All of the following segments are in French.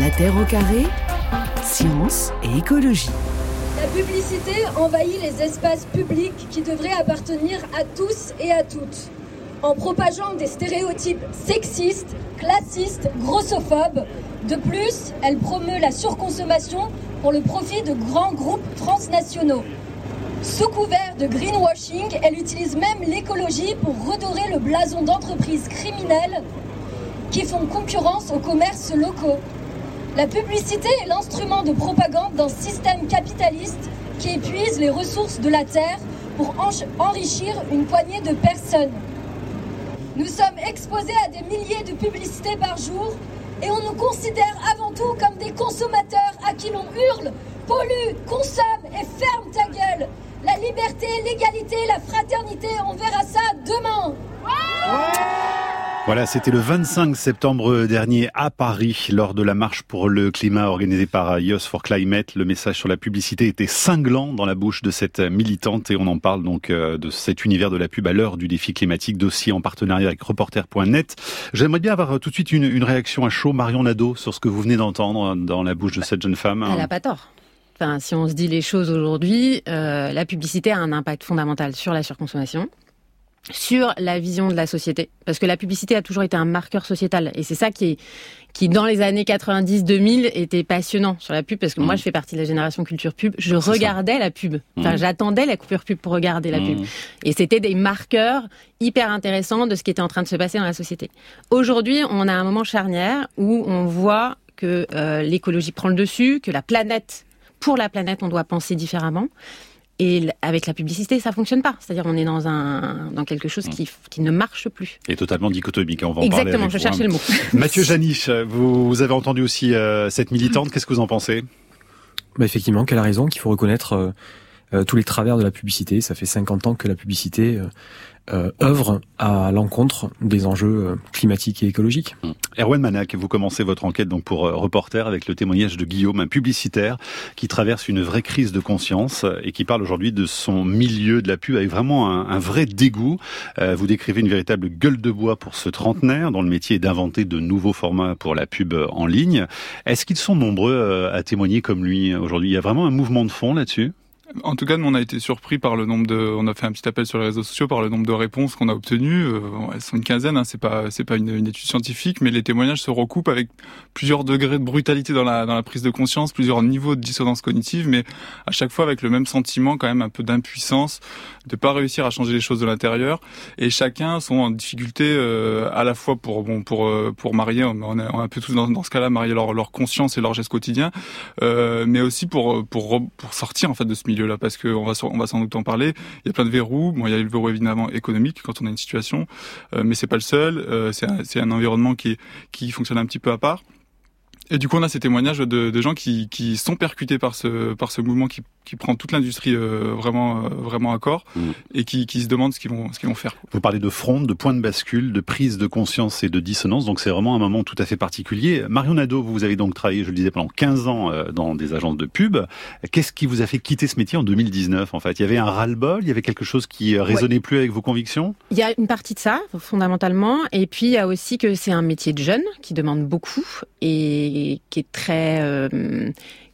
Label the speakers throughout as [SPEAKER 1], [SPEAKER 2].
[SPEAKER 1] La Terre au carré, science et écologie.
[SPEAKER 2] La publicité envahit les espaces publics qui devraient appartenir à tous et à toutes. En propageant des stéréotypes sexistes, classistes, grossophobes, de plus, elle promeut la surconsommation pour le profit de grands groupes transnationaux. Sous couvert de greenwashing, elle utilise même l'écologie pour redorer le blason d'entreprises criminelles qui font concurrence aux commerces locaux. La publicité est l'instrument de propagande d'un système capitaliste qui épuise les ressources de la Terre pour enrichir une poignée de personnes. Nous sommes exposés à des milliers de publicités par jour et on nous considère avant tout comme des consommateurs à qui l'on hurle pollue, consomme et ferme ta gueule. La liberté, l'égalité, la fraternité, on verra ça demain.
[SPEAKER 3] Voilà, c'était le 25 septembre dernier à Paris lors de la marche pour le climat organisée par Youth for Climate. Le message sur la publicité était cinglant dans la bouche de cette militante et on en parle donc euh, de cet univers de la pub à l'heure du défi climatique, dossier en partenariat avec reporter.net. J'aimerais bien avoir tout de suite une, réaction à chaud, Marion Nadeau, sur ce que vous venez d'entendre dans la bouche de cette jeune femme.
[SPEAKER 4] Elle n'a pas tort. Enfin, si on se dit les choses aujourd'hui, euh, la publicité a un impact fondamental sur la surconsommation sur la vision de la société. Parce que la publicité a toujours été un marqueur sociétal. Et c'est ça qui, est, qui, dans les années 90-2000, était passionnant sur la pub. Parce que moi, mmh. je fais partie de la génération culture pub. Je regardais la pub. Enfin, mmh. j'attendais la coupure pub pour regarder la pub. Mmh. Et c'était des marqueurs hyper intéressants de ce qui était en train de se passer dans la société. Aujourd'hui, on a un moment charnière où on voit que euh, l'écologie prend le dessus, que la planète, pour la planète, on doit penser différemment. Et avec la publicité, ça fonctionne pas. C'est-à-dire, on est dans un dans quelque chose qui, qui ne marche plus.
[SPEAKER 3] Et totalement dichotomique. On va
[SPEAKER 4] en Exactement. Parler je cherchais le mot.
[SPEAKER 3] Mathieu Janiche, vous, vous, avez entendu aussi euh, cette militante. Qu'est-ce que vous en pensez?
[SPEAKER 5] Bah Effectivement, qu'elle a raison. Qu'il faut reconnaître euh, euh, tous les travers de la publicité. Ça fait 50 ans que la publicité euh, œuvre à l'encontre des enjeux euh, climatiques et écologiques.
[SPEAKER 3] Hum. Erwan Manac, vous commencez votre enquête donc pour euh, Reporter avec le témoignage de Guillaume, un publicitaire qui traverse une vraie crise de conscience et qui parle aujourd'hui de son milieu de la pub avec vraiment un, vrai dégoût. vous décrivez une véritable gueule de bois pour ce trentenaire dont le métier est d'inventer de nouveaux formats pour la pub en ligne. Est-ce qu'ils sont nombreux à témoigner comme lui aujourd'hui? Il y a vraiment un mouvement de fond là-dessus?
[SPEAKER 6] En tout cas, nous, on a été surpris par le nombre de. On a fait un petit appel sur les réseaux sociaux par le nombre de réponses qu'on a obtenues. Euh, elles sont une quinzaine. Hein, c'est pas c'est pas une, étude scientifique, mais les témoignages se recoupent avec plusieurs degrés de brutalité dans la dans la prise de conscience, plusieurs niveaux de dissonance cognitive, mais à chaque fois avec le même sentiment, quand même un peu d'impuissance, de pas réussir à changer les choses de l'intérieur. Et chacun sont en difficulté euh, à la fois pour bon pour euh, pour marier. On est, un peu tous dans, dans ce cas-là marier leur leur conscience et leur geste quotidien, mais aussi pour pour pour sortir en fait de ce milieu là parce qu'on va, on va sans doute en parler. Il y a plein de verrous. Bon, il y a le verrou évidemment économique quand on a une situation, euh, mais c'est pas le seul. Euh, c'est un, un, environnement qui, qui fonctionne un petit peu à part. Et du coup, on a ces témoignages de, de gens qui, qui sont percutés par ce, par ce mouvement qui qui prend toute l'industrie euh, vraiment euh, vraiment à corps mm. et qui, qui, se demande ce qu'ils vont ce qu'ils vont faire.
[SPEAKER 3] Vous parlez de front, de point de bascule, de prise de conscience et de dissonance, donc c'est vraiment un moment tout à fait particulier. Marion Nadeau, vous avez donc travaillé, je le disais, pendant 15 ans euh, dans des agences de pub. Qu'est-ce qui vous a fait quitter ce métier en 2019 en fait? Il y avait un ras-le-bol, il y avait quelque chose qui résonnait plus avec vos convictions?
[SPEAKER 4] Il y a une partie de ça fondamentalement et puis il y a aussi que c'est un métier de jeune qui demande beaucoup et qui est très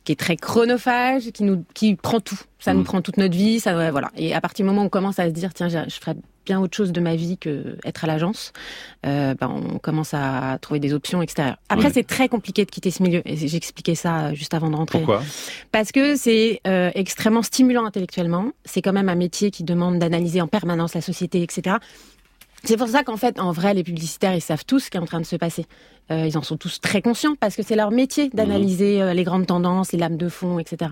[SPEAKER 4] qui est très chronophage, qui nous, qui prend tout. Ça nous mm. prend toute notre vie, ça, voilà. Et à partir du moment où on commence à se dire, tiens, je ferais bien autre chose de ma vie que être à l'agence, euh, ben, on commence à trouver des options extérieures. Après, c'est très compliqué de quitter ce milieu. Et j'expliquais ça juste avant de rentrer.
[SPEAKER 3] Pourquoi?
[SPEAKER 4] Parce que c'est euh, extrêmement stimulant intellectuellement. C'est quand même un métier qui demande d'analyser en permanence la société, etc. C'est pour ça qu'en fait, en vrai, les publicitaires, ils savent tous ce qui est en train de se passer. Euh, ils en sont tous très conscients parce que c'est leur métier d'analyser euh, les grandes tendances, les lames de fond, etc.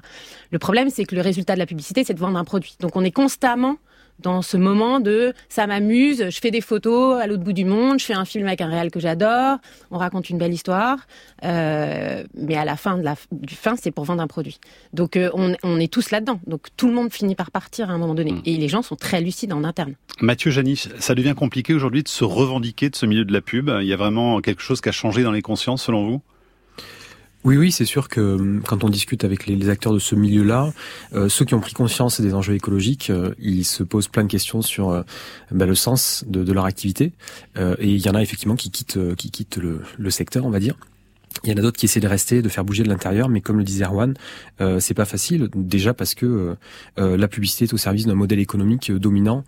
[SPEAKER 4] Le problème, c'est que le résultat de la publicité, c'est de vendre un produit. Donc on est constamment dans ce moment de ça m'amuse, je fais des photos à l'autre bout du monde, je fais un film avec un réel que j'adore, on raconte une belle histoire, euh, mais à la fin de la, du fin, c'est pour vendre un produit. Donc euh, on, on, est tous là-dedans. Donc tout le monde finit par partir à un moment donné. Mm. Et les gens sont très lucides en interne.
[SPEAKER 3] Mathieu Janis, ça devient compliqué aujourd'hui de se revendiquer de ce milieu de la pub? Il y a vraiment quelque chose qui a changé dans les consciences selon vous?
[SPEAKER 5] Oui, oui, c'est sûr que hum, quand on discute avec les, acteurs de ce milieu-là, euh, ceux qui ont pris conscience des enjeux écologiques, euh, ils se posent plein de questions sur euh, bah, le sens de, leur activité. et il y en a effectivement qui quittent, qui quittent le, secteur, on va dire. Il y en a d'autres qui essaient de rester, de faire bouger de l'intérieur, mais comme le disait Erwan, c'est pas facile. Déjà parce que la publicité est au service d'un modèle économique dominant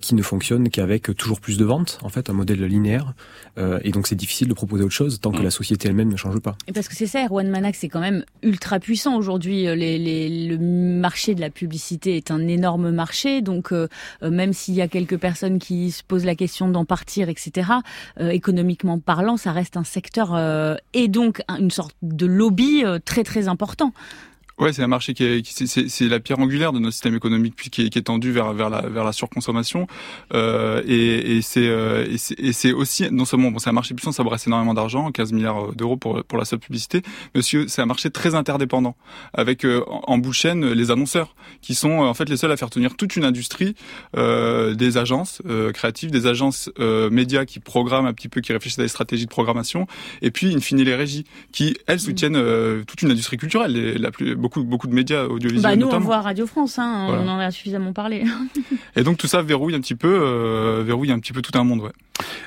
[SPEAKER 5] qui ne fonctionne qu'avec toujours plus de ventes, en fait, un modèle linéaire. et donc c'est difficile de proposer autre chose tant que mm. la société elle-même ne change pas.
[SPEAKER 7] Et parce que c'est ça, Erwan Manac, c'est quand même ultra puissant aujourd'hui. Les, les, le marché de la publicité est un énorme marché, donc même s'il y a quelques personnes qui se posent la question d'en partir, etc. économiquement parlant, ça reste un secteur et donc une sorte de lobby euh, très très important.
[SPEAKER 6] Ouais, c'est un marché qui est, c'est, la pierre angulaire de notre système économique qui est, qui est tendu vers vers la vers la surconsommation. Euh, et, et c'est euh, et c'est aussi non seulement bon c'est un marché puissant, ça brasse énormément d'argent, 15 milliards d'euros pour pour la seule publicité, mais aussi c'est un marché très interdépendant. Avec euh, en bout de chaîne les annonceurs qui sont en fait les seuls à faire tenir toute une industrie euh, des agences euh, créatives, des agences euh, médias qui programment un petit peu, qui réfléchissent à des stratégies de programmation, et puis in fine les régies qui elles soutiennent toute une industrie culturelle, la plus beaucoup beaucoup, de médias audiovisuels.
[SPEAKER 7] Bah, nous,
[SPEAKER 6] on
[SPEAKER 7] voit Radio France, hein, on en a suffisamment parlé.
[SPEAKER 6] et donc tout ça verrouille un petit peu, euh, verrouille un petit peu tout un monde. Ouais.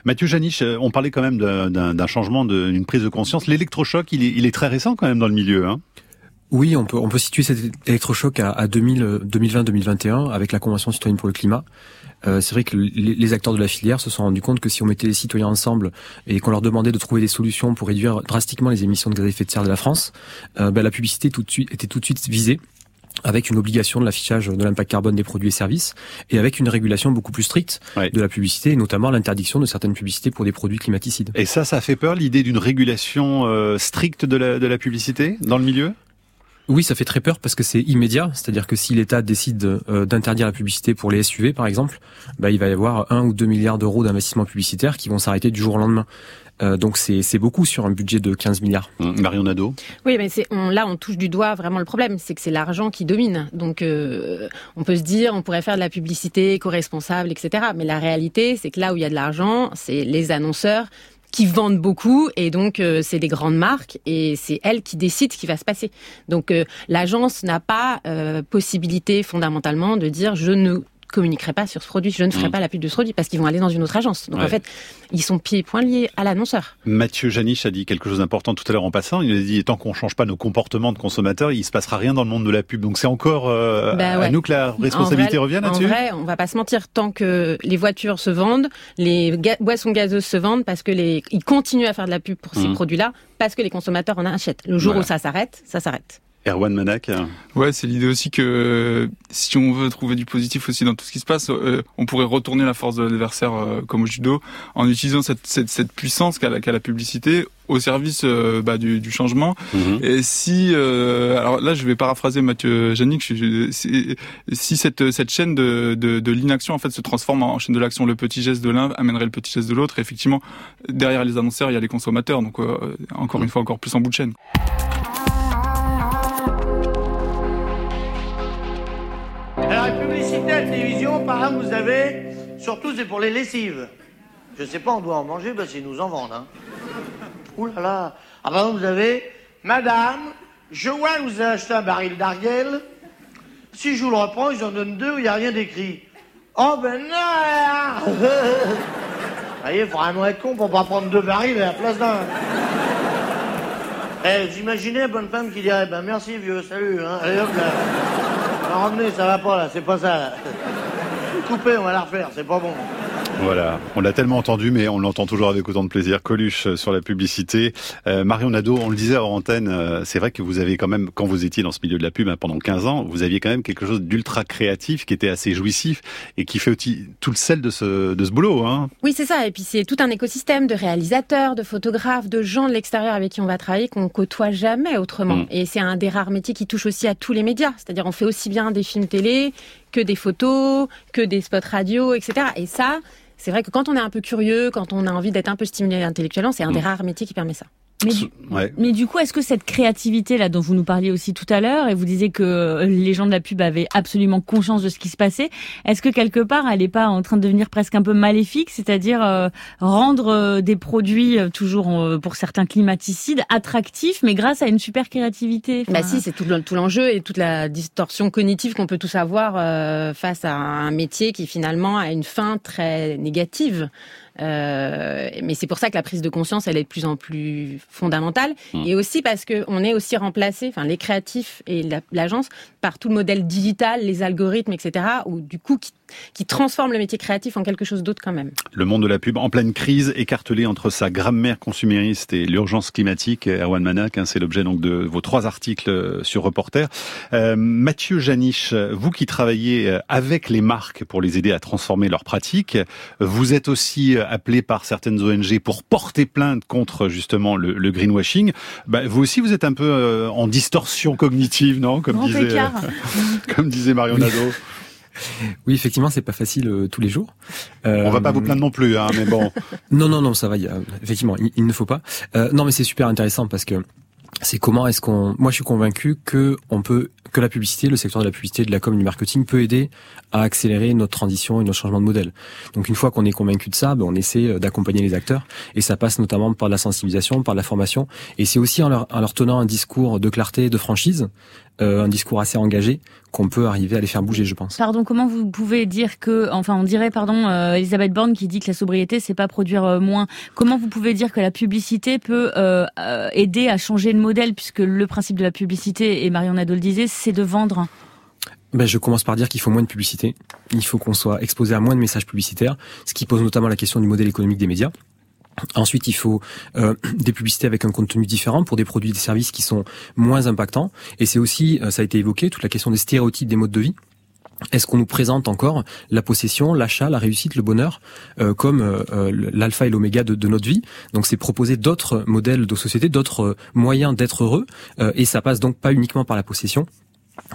[SPEAKER 3] Mathieu Janich, euh, on parlait quand même d'un changement, d'une prise de conscience. L'électrochoc, il est, il est très récent quand même dans le milieu. Hein
[SPEAKER 5] oui, on peut, on peut situer cet électrochoc à, à 2020-2021 avec la Convention citoyenne pour le climat. Euh, c'est vrai que les, acteurs de la filière se sont rendus compte que si on mettait les citoyens ensemble et qu'on leur demandait de trouver des solutions pour réduire drastiquement les émissions de gaz à effet de serre de la France, euh, ben, la publicité tout de suite, était tout de suite visée avec une obligation de l'affichage de l'impact carbone des produits et services, et avec une régulation beaucoup plus stricte de la publicité, et notamment l'interdiction de certaines publicités pour des produits climaticides.
[SPEAKER 3] Et ça, ça fait peur, l'idée d'une régulation euh, stricte de la, de la publicité dans le milieu?
[SPEAKER 5] Oui, ça fait très peur parce que c'est immédiat. C'est-à-dire que si l'État décide euh, d'interdire la publicité pour les SUV, par exemple, bah, il va y avoir un ou deux milliards d'euros d'investissement publicitaire qui vont s'arrêter du jour au lendemain. Euh, donc c'est beaucoup sur un budget de 15 milliards.
[SPEAKER 3] Mmh. Marion Nadeau
[SPEAKER 4] Oui, mais on, là on touche du doigt vraiment le problème, c'est que c'est l'argent qui domine. Donc euh, on peut se dire on pourrait faire de la publicité éco-responsable, etc. Mais la réalité, c'est que là où il y a de l'argent, c'est les annonceurs qui vendent beaucoup et donc euh, c'est des grandes marques et c'est elles qui décident ce qui va se passer. Donc euh, l'agence n'a pas euh, possibilité fondamentalement de dire je ne communiquerai pas sur ce produit, je ne ferai mm. pas la pub de ce produit parce qu'ils vont aller dans une autre agence. Donc en fait, ils sont pieds et poings liés à l'annonceur.
[SPEAKER 3] Mathieu Janich a dit quelque chose d'important tout à l'heure en passant. Il a dit tant qu'on change pas nos comportements de consommateurs, il se passera rien dans le monde de la pub. Donc c'est encore euh, bah à nous que la responsabilité revient là-dessus.
[SPEAKER 4] En vrai, on va pas se mentir tant que les voitures se vendent, les boissons gazeuses se vendent parce que les ils continuent à faire de la pub pour ces mm. produits-là parce que les consommateurs en achètent. Le jour où ça s'arrête, ça s'arrête.
[SPEAKER 3] Erwan Manak
[SPEAKER 6] Ouais, c'est l'idée aussi que si on veut trouver du positif aussi dans tout ce qui se passe, euh, on pourrait retourner la force de l'adversaire euh, comme au judo en utilisant cette, cette, cette puissance qu'a la, la, publicité au service euh, bah, du, du, changement. Mhm. Et si, alors là, je vais paraphraser Mathieu Janik, si cette, cette chaîne de, de, de l'inaction en fait se transforme en chaîne de l'action, le petit geste de l'un amènerait le petit geste de l'autre. Et effectivement, derrière les annonceurs, il y a les consommateurs, donc encore une fois, encore plus en bout de chaîne.
[SPEAKER 8] Par exemple, vous avez, surtout c'est pour les lessives. Je sais pas, on doit en manger, bah c'est nous en vendent. Hein. Ouh là là. Ah bah vous avez, Madame, que vous avez acheté un baril d'Ariel. Si je vous le reprends, ils en donnent deux où il n'y a rien d'écrit. Oh ben non Vous voyez, vraiment être con pour pas prendre deux barils à la place d'un. Eh, vous imaginez une bonne femme qui dirait, ben merci vieux, salut, hein. Là. Ramenez, ça va pas là, c'est pas ça. Coupez, on va la refaire, c'est pas bon.
[SPEAKER 3] Voilà, on l'a tellement entendu, mais on l'entend toujours avec autant de plaisir. Coluche euh, sur la publicité. Euh, Marion Nadeau, on le disait hors antenne, euh, c'est vrai que vous avez quand même, quand vous étiez dans ce milieu de la pub hein, pendant 15 ans, vous aviez quand même quelque chose d'ultra créatif qui était assez jouissif et qui fait aussi tout le sel de ce, de ce boulot. Hein.
[SPEAKER 4] Oui, c'est ça. Et puis c'est tout un écosystème de réalisateurs, de photographes, de gens de l'extérieur avec qui on va travailler qu'on côtoie jamais autrement. Mm. Et c'est un des rares métiers qui touche aussi à tous les médias. C'est-à-dire on fait aussi bien des films télé que des photos, que des spots radio, etc. Et ça, c'est vrai que quand on est un peu curieux, quand on a envie d'être un peu stimulé intellectuellement, c'est un des mm. rares métiers qui permet ça.
[SPEAKER 7] Mais du, coup, est-ce que cette créativité là dont vous nous parliez aussi tout à l'heure, et vous disiez que euh, les gens de la pub avaient absolument conscience de ce qui se passait, est-ce que quelque part elle n'est pas en train de devenir presque un peu maléfique, c'est-à-dire euh, rendre euh, des produits toujours pour certains climaticides attractifs, mais grâce à une super créativité
[SPEAKER 4] Bah si, c'est tout, tout l'enjeu et toute la distorsion cognitive qu'on peut tous avoir face à un métier qui finalement a une fin très négative. Euh, mais c'est pour ça que la prise de conscience, elle est de plus en plus fondamentale.
[SPEAKER 3] Mm.
[SPEAKER 4] Et aussi parce que on est aussi remplacé, enfin les créatifs et la- l'agence, par tout le modèle digital, les algorithmes, etc. Ou du coup qui, qui transforme le métier créatif en quelque chose d'autre quand même.
[SPEAKER 3] Le monde de la pub en pleine crise, écartelé entre sa grammaire consumériste et l'urgence climatique. Erwan Manac, hein, c'est l'objet donc de vos trois articles sur Reporter. Euh, Mathieu Janisch, vous qui travaillez avec les marques pour les aider à transformer leurs pratiques, vous êtes aussi appelé par certaines ONG pour porter plainte contre justement le, le greenwashing. Bah, vous aussi, vous êtes un peu euh, en distorsion cognitive, non Comme
[SPEAKER 7] Grand
[SPEAKER 3] disait, euh, comme disait Marion
[SPEAKER 5] Oui.
[SPEAKER 3] Nadeau.
[SPEAKER 5] Oui, effectivement, c'est pas facile euh, tous les jours. Euh,
[SPEAKER 3] On va pas vous plaindre non plus, hein, mais bon.
[SPEAKER 5] Non, non, non, ça va. il y a- effectivement, il, il ne faut pas. Euh, non, mais c'est super intéressant parce que c'est comment est-ce qu'on. Moi, je suis convaincu que on peut, que la publicité, le secteur de la publicité, de la com, du marketing peut aider à accélérer notre transition et notre changement de modèle. Donc, une fois qu'on est convaincu de ça, ben, on essaie euh, d'accompagner les acteurs et ça passe notamment par la sensibilisation, par la formation et c'est aussi en leur, en leur tenant un discours de clarté, de franchise, euh, un discours assez engagé qu'on peut arriver à les faire bouger, je pense.
[SPEAKER 7] Pardon, comment vous pouvez dire que, enfin, on dirait, pardon, euh, Elisabeth Borne qui dit que la sobriété, c'est pas produire euh, moins. Comment vous pouvez dire que la publicité peut aider à changer le modèle, puisque le principe de la publicité, et Marion Nadeau le disait, c'est de vendre?
[SPEAKER 5] Ben, je commence par dire qu'il faut moins de publicité. Il faut qu'on soit exposé à moins de messages publicitaires, ce qui pose notamment la question du modèle économique des médias. Ensuite, il faut euh, des publicités avec un contenu différent pour des produits et des services qui sont moins impactants. Et c'est aussi, euh, ça a été évoqué, toute la question des stéréotypes des modes de vie. Est-ce qu'on nous présente encore la possession, l'achat, la réussite, le bonheur euh, comme l'alpha et l'oméga de, notre vie? Donc c'est proposer d'autres modèles de société, d'autres moyens d'être heureux, et ça passe donc pas uniquement par la possession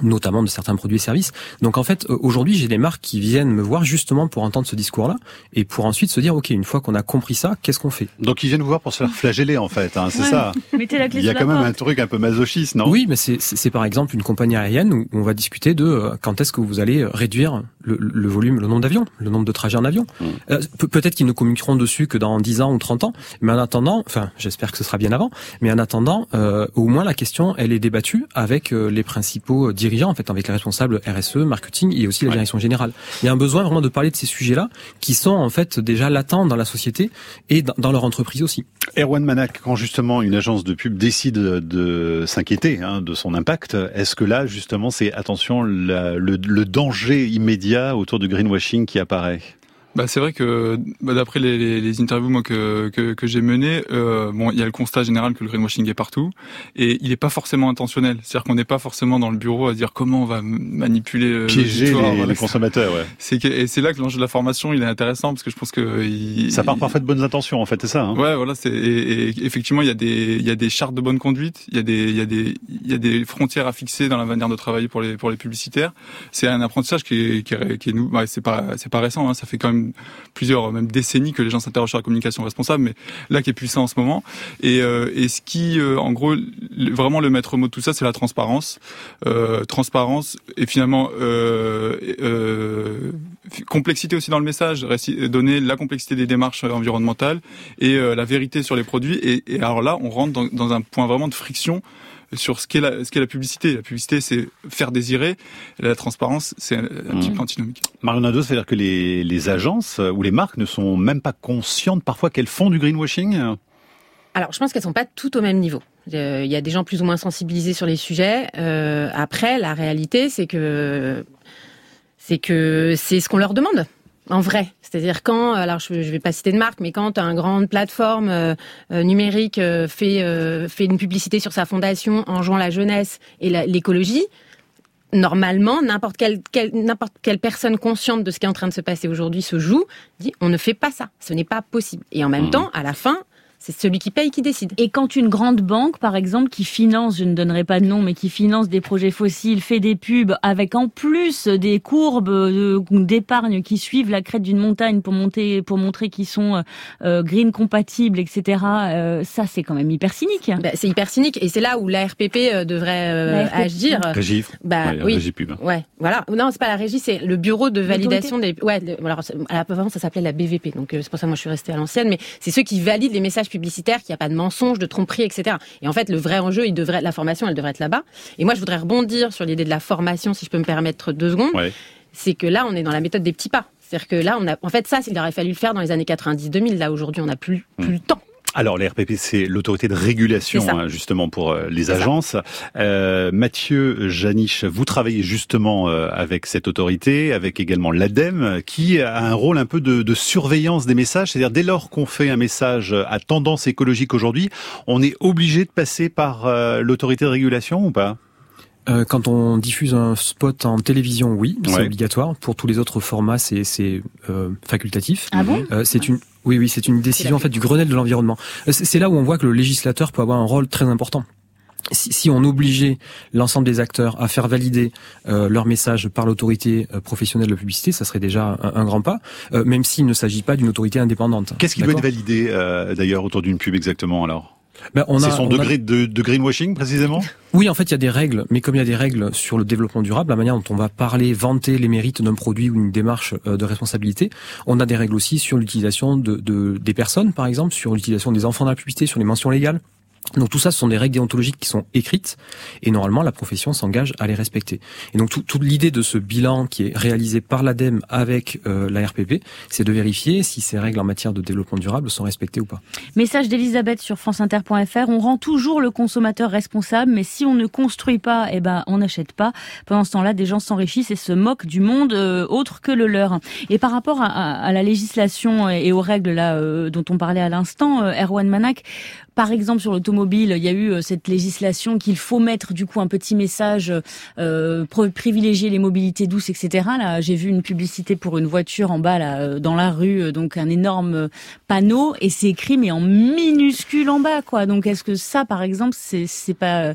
[SPEAKER 5] notamment de certains produits et services. Donc en fait, euh, aujourd'hui, j'ai des marques qui viennent me voir justement pour entendre ce discours-là et pour ensuite se dire, OK, une fois qu'on a compris ça, qu'est-ce qu'on fait?
[SPEAKER 3] Donc ils viennent vous voir pour se faire flageller en fait, hein, c'est
[SPEAKER 7] Ouais.
[SPEAKER 3] ça.
[SPEAKER 7] Mettez la clé
[SPEAKER 3] Il y a quand même un truc un peu masochiste, non?
[SPEAKER 5] Oui, mais c'est- c'est c'est par exemple une compagnie aérienne où on va discuter de euh, quand est-ce que vous allez réduire le, le volume, le nombre d'avions, le nombre de trajets en avion.
[SPEAKER 3] Mm.
[SPEAKER 5] Euh, pe- Peut-être qu'ils ne communiqueront dessus que dans 10 ans ou 30 ans, mais en attendant, enfin j'espère que ce sera bien avant, mais en attendant, euh, au moins la question, elle est débattue avec euh, les principaux dirigeants, en fait, avec les responsables RSE, marketing et aussi la
[SPEAKER 3] Ouais.
[SPEAKER 5] direction générale. Il y a un besoin vraiment de parler de ces sujets-là qui sont en fait déjà latents dans la société et dans, dans leur entreprise aussi.
[SPEAKER 3] Erwan Manac, quand justement une agence de pub décide de s'inquiéter hein, de son impact, est-ce que là justement c'est attention la- le, le danger immédiat autour du greenwashing qui apparaît?
[SPEAKER 6] Bah, c'est vrai que bah, d'après les, les, les interviews moi que que, que j'ai menées, euh, bon, il y a le constat général que le greenwashing est partout et il n'est pas forcément intentionnel. C'est-à-dire qu'on n'est pas forcément dans le bureau à dire comment on va manipuler euh,
[SPEAKER 3] Piéger les,
[SPEAKER 6] l'auditoire,
[SPEAKER 3] les
[SPEAKER 6] voilà.
[SPEAKER 3] consommateurs, ouais.
[SPEAKER 6] C'est que, et c'est là que l'enjeu de la formation il est intéressant parce que je pense que il,
[SPEAKER 3] Ça part parfois de bonnes intentions en fait, c'est ça. Hein
[SPEAKER 6] Ouais, voilà, c'est et, et effectivement il y a des il y a des chartes de bonne conduite, il y a des il y a des il y a des frontières à fixer dans la manière de travailler pour les pour les publicitaires. C'est un apprentissage qui est qui est, qui est nou- ouais, c'est pas c'est pas récent, hein, ça fait quand même plusieurs même décennies que les gens s'interrogent sur la communication responsable, mais là qui est puissant en ce moment. Et euh, et ce qui euh, en gros vraiment le maître mot de tout ça, c'est la transparence, euh, transparence et finalement euh, euh, complexité aussi dans le message, donner la complexité des démarches environnementales et euh, la vérité sur les produits. Et, et alors là, on rentre dans, dans un point vraiment de friction sur ce qu'est la, ce qu'est la publicité. La publicité, c'est faire désirer. La transparence, c'est un, un petit peu antinomique.
[SPEAKER 3] Marion c'est-à-dire que les, les agences euh, ou les marques ne sont même pas conscientes parfois qu'elles font du greenwashing?
[SPEAKER 4] Alors, je pense qu'elles sont pas toutes au même niveau. Euh, Il y a des gens plus ou moins sensibilisés sur les sujets. Euh, après, la réalité, c'est que c'est que c'est ce qu'on leur demande. En vrai, c'est-à-dire quand, alors je ne vais pas citer de marque, mais quand une grande plateforme euh, euh, numérique euh, fait euh, fait une publicité sur sa fondation en jouant la jeunesse et l'écologie, normalement n'importe quelle, quelle- n'importe quelle personne consciente de ce qui est en train de se passer aujourd'hui se joue, dit on ne fait pas ça, ce n'est pas possible. Et en même
[SPEAKER 3] Mhm.
[SPEAKER 4] temps, à la fin, c'est celui qui paye qui décide.
[SPEAKER 7] Et quand une grande banque, par exemple, qui finance, je ne donnerai pas de nom, mais qui finance des projets fossiles, fait des pubs avec en plus des courbes d'épargne qui suivent la crête d'une montagne pour monter, pour montrer qu'ils sont euh, green compatibles, etc. euh, ça, c'est quand même hyper cynique.
[SPEAKER 4] Bah, c'est hyper cynique et c'est là où la RPP euh, devrait euh,
[SPEAKER 7] La RPP.
[SPEAKER 4] agir.
[SPEAKER 3] Régie,
[SPEAKER 4] Bah
[SPEAKER 3] ouais,
[SPEAKER 4] oui.
[SPEAKER 3] régie pub.
[SPEAKER 4] Ouais, voilà. Non, c'est pas la régie, c'est le bureau de validation des. Ouais, le- alors c'est- à la- avant ça s'appelait la BVP, donc euh, c'est pour ça que moi je suis restée à l'ancienne, mais c'est ceux qui valident les messages publicitaires, qu'il n'y a pas de mensonges, de tromperies, etc. Et en fait, le vrai enjeu, il devrait, la formation, elle devrait être là-bas. Et moi, je voudrais rebondir sur l'idée de la formation, si je peux me permettre deux secondes.
[SPEAKER 3] Ouais.
[SPEAKER 4] C'est que là, on est dans la méthode des petits pas. C'est-à-dire que là, on a, en fait, ça, il aurait fallu le faire dans les années 90-2000. Là, aujourd'hui, on n'a plus, plus le temps.
[SPEAKER 3] Alors, la RPP, c'est l'autorité de régulation, hein, justement, pour euh, les agences. Euh, Mathieu Janiche, vous travaillez justement euh, avec cette autorité, avec également l'ADEME, qui a un rôle un peu de, de surveillance des messages. C'est-à-dire, dès lors qu'on fait un message à tendance écologique aujourd'hui, on est obligé de passer par euh, l'autorité de régulation ou pas?
[SPEAKER 5] Euh, quand on diffuse un spot en télévision, oui, c'est
[SPEAKER 3] Ouais.
[SPEAKER 5] obligatoire. Pour tous les autres formats, c'est c'est, euh, facultatif.
[SPEAKER 7] Ah bon
[SPEAKER 5] Euh, c'est une oui oui c'est une décision en fait du Grenelle de l'environnement. Euh, C'est là où on voit que le législateur peut avoir un rôle très important. Si, si on obligeait l'ensemble des acteurs à faire valider euh, leur message par l'autorité euh, professionnelle de la publicité, ça serait déjà un, un grand pas, euh, même s'il ne s'agit pas d'une autorité indépendante.
[SPEAKER 3] Qu'est-ce qui doit être validé, euh, d'ailleurs, autour d'une pub exactement, alors?
[SPEAKER 5] Ben, on a-
[SPEAKER 3] C'est son
[SPEAKER 5] a-
[SPEAKER 3] degré de, de greenwashing, précisément
[SPEAKER 5] Oui, en fait, il y a des règles, mais comme il y a des règles sur le développement durable, la manière dont on va parler, vanter les mérites d'un produit ou une démarche euh, de responsabilité, on a des règles aussi sur l'utilisation de, de- des personnes, par exemple, sur l'utilisation des enfants dans la publicité, sur les mentions légales. Donc tout ça, ce sont des règles déontologiques qui sont écrites et normalement la profession s'engage à les respecter. Et donc tout- toute l'idée de ce bilan qui est réalisé par l'ADEME avec euh, la RPP, c'est de vérifier si ces règles en matière de développement durable sont respectées ou pas.
[SPEAKER 7] Message d'Elisabeth sur franceinter.fr. On rend toujours le consommateur responsable, mais si on ne construit pas, eh ben, on n'achète pas. Pendant ce temps-là, des gens s'enrichissent et se moquent du monde euh, autre que le leur. Et par rapport à, à- à la législation et aux règles là euh, dont on parlait à l'instant, euh, Erwan Manak, par exemple sur l'automobile, il y a eu euh, cette législation qu'il faut mettre du coup un petit message euh, privilégier les mobilités douces, etc. Là, j'ai vu une publicité pour une voiture en bas euh, dans la rue, donc un énorme panneau et c'est écrit mais en minuscule en bas quoi. Donc est-ce que ça par exemple c'est pas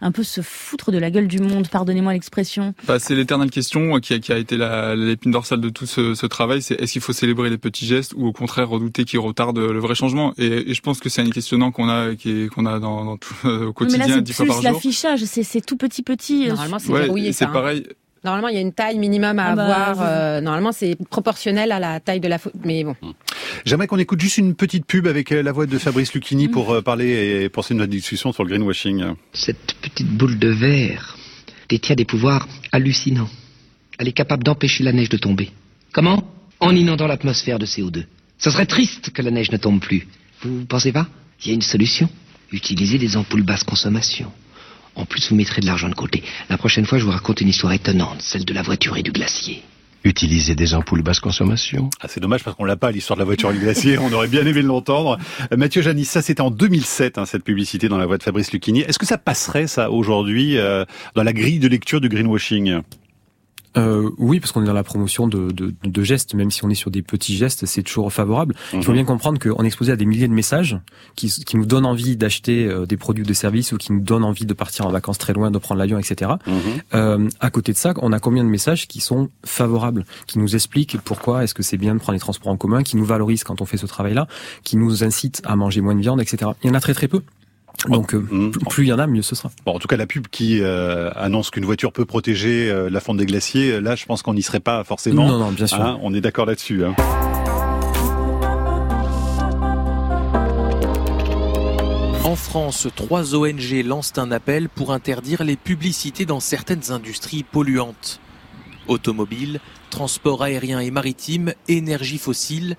[SPEAKER 7] un peu se foutre de la gueule du monde, pardonnez-moi l'expression.
[SPEAKER 6] Bah, c'est l'éternelle question qui a, été l'épine dorsale de tout ce, travail, c'est est-ce qu'il faut célébrer les petits gestes ou au contraire redouter qu'ils retardent le vrai changement? Et, et je pense que c'est un questionnement qu'on a qui est- qu'on a dans, dans tout, euh, au
[SPEAKER 7] mais là
[SPEAKER 6] quotidien
[SPEAKER 7] c'est
[SPEAKER 6] dix fois
[SPEAKER 7] plus
[SPEAKER 6] par jour.
[SPEAKER 7] l'affichage, c'est c'est tout petit petit.
[SPEAKER 4] Normalement, c'est
[SPEAKER 6] Ouais,
[SPEAKER 4] verrouillé.
[SPEAKER 6] c'est
[SPEAKER 4] ça, hein.
[SPEAKER 6] pareil.
[SPEAKER 4] Normalement, il y a une taille minimum à
[SPEAKER 7] Ah bah,
[SPEAKER 4] avoir. euh, normalement, c'est proportionnel à la taille de la faute. Mais bon.
[SPEAKER 3] J'aimerais qu'on écoute juste une petite pub avec euh, la voix de Fabrice Lucchini pour euh, parler et poursuivre notre discussion sur le greenwashing.
[SPEAKER 9] Cette petite boule de verre détient des pouvoirs hallucinants. Elle est capable d'empêcher la neige de tomber. Comment? En inondant l'atmosphère de CO2. Ce serait triste que la neige ne tombe plus. Vous pensez pas Il y a une solution. Utilisez des ampoules basse consommation. En plus, vous mettrez de l'argent de côté. La prochaine fois, je vous raconte une histoire étonnante, celle de la voiture et du glacier.
[SPEAKER 10] Utiliser des ampoules basse consommation.
[SPEAKER 3] Ah, c'est dommage parce qu'on l'a pas l'histoire de la voiture et le glacier. On aurait bien aimé l'entendre. Euh, Mathieu Janis, ça c'était en 2007 hein, cette publicité dans la voix de Fabrice Lucchini. Est-ce que ça passerait ça aujourd'hui euh, dans la grille de lecture du greenwashing?
[SPEAKER 5] Euh, oui, parce qu'on est dans la promotion de, de, de gestes, même si on est sur des petits gestes, c'est toujours favorable. Il faut
[SPEAKER 3] Mhm.
[SPEAKER 5] bien comprendre qu'on est exposé à des milliers de messages qui, qui nous donnent envie d'acheter euh, des produits ou des services ou qui nous donnent envie de partir en vacances très loin, de prendre l'avion, etc.
[SPEAKER 3] Mhm.
[SPEAKER 5] Euh, à côté de ça, on a combien de messages qui sont favorables, qui nous expliquent pourquoi est-ce que c'est bien de prendre les transports en commun, qui nous valorisent quand on fait ce travail-là, qui nous incitent à manger moins de viande, etc. Il y en a très très peu. Donc euh,
[SPEAKER 3] Mhm.
[SPEAKER 5] plus- il y en a, mieux ce sera.
[SPEAKER 3] Bon, en tout cas, la pub qui euh, annonce qu'une voiture peut protéger euh, la fonte des glaciers, là, je pense qu'on n'y serait pas forcément.
[SPEAKER 5] Non, non, bien sûr.
[SPEAKER 3] Hein, on est d'accord là-dessus. Hein.
[SPEAKER 11] En France, trois ONG lancent un appel pour interdire les publicités dans certaines industries polluantes. Automobile, transport aérien et maritime, énergie fossile.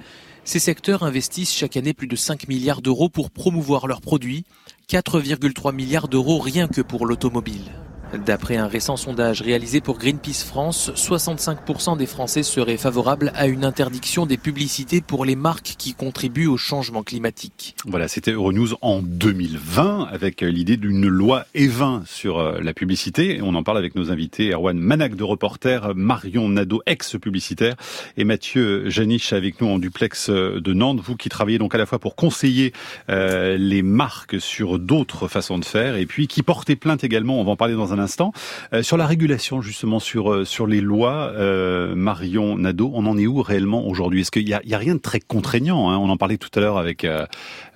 [SPEAKER 11] Ces secteurs investissent chaque année plus de 5 milliards d'euros pour promouvoir leurs produits, 4,3 milliards d'euros rien que pour l'automobile. D'après un récent sondage réalisé pour Greenpeace France, 65% des Français seraient favorables à une interdiction des publicités pour les marques qui contribuent au changement climatique.
[SPEAKER 3] Voilà, c'était Euronews en 2020 avec l'idée d'une loi E20 sur euh, la publicité. On en parle avec nos invités, Erwan Manac de reporter, Marion Nadeau, ex-publicitaire, et Mathieu Janiche avec nous en duplex euh, de Nantes. Vous qui travaillez donc à la fois pour conseiller euh, les marques sur d'autres façons de faire et puis qui portez plainte également, on va en parler dans un instant, euh, sur la régulation justement, sur, euh, sur les lois. Euh, Marion Nadeau, on en est où réellement aujourd'hui? Est-ce qu'il y a, rien de très contraignant hein? On en parlait tout à l'heure avec euh,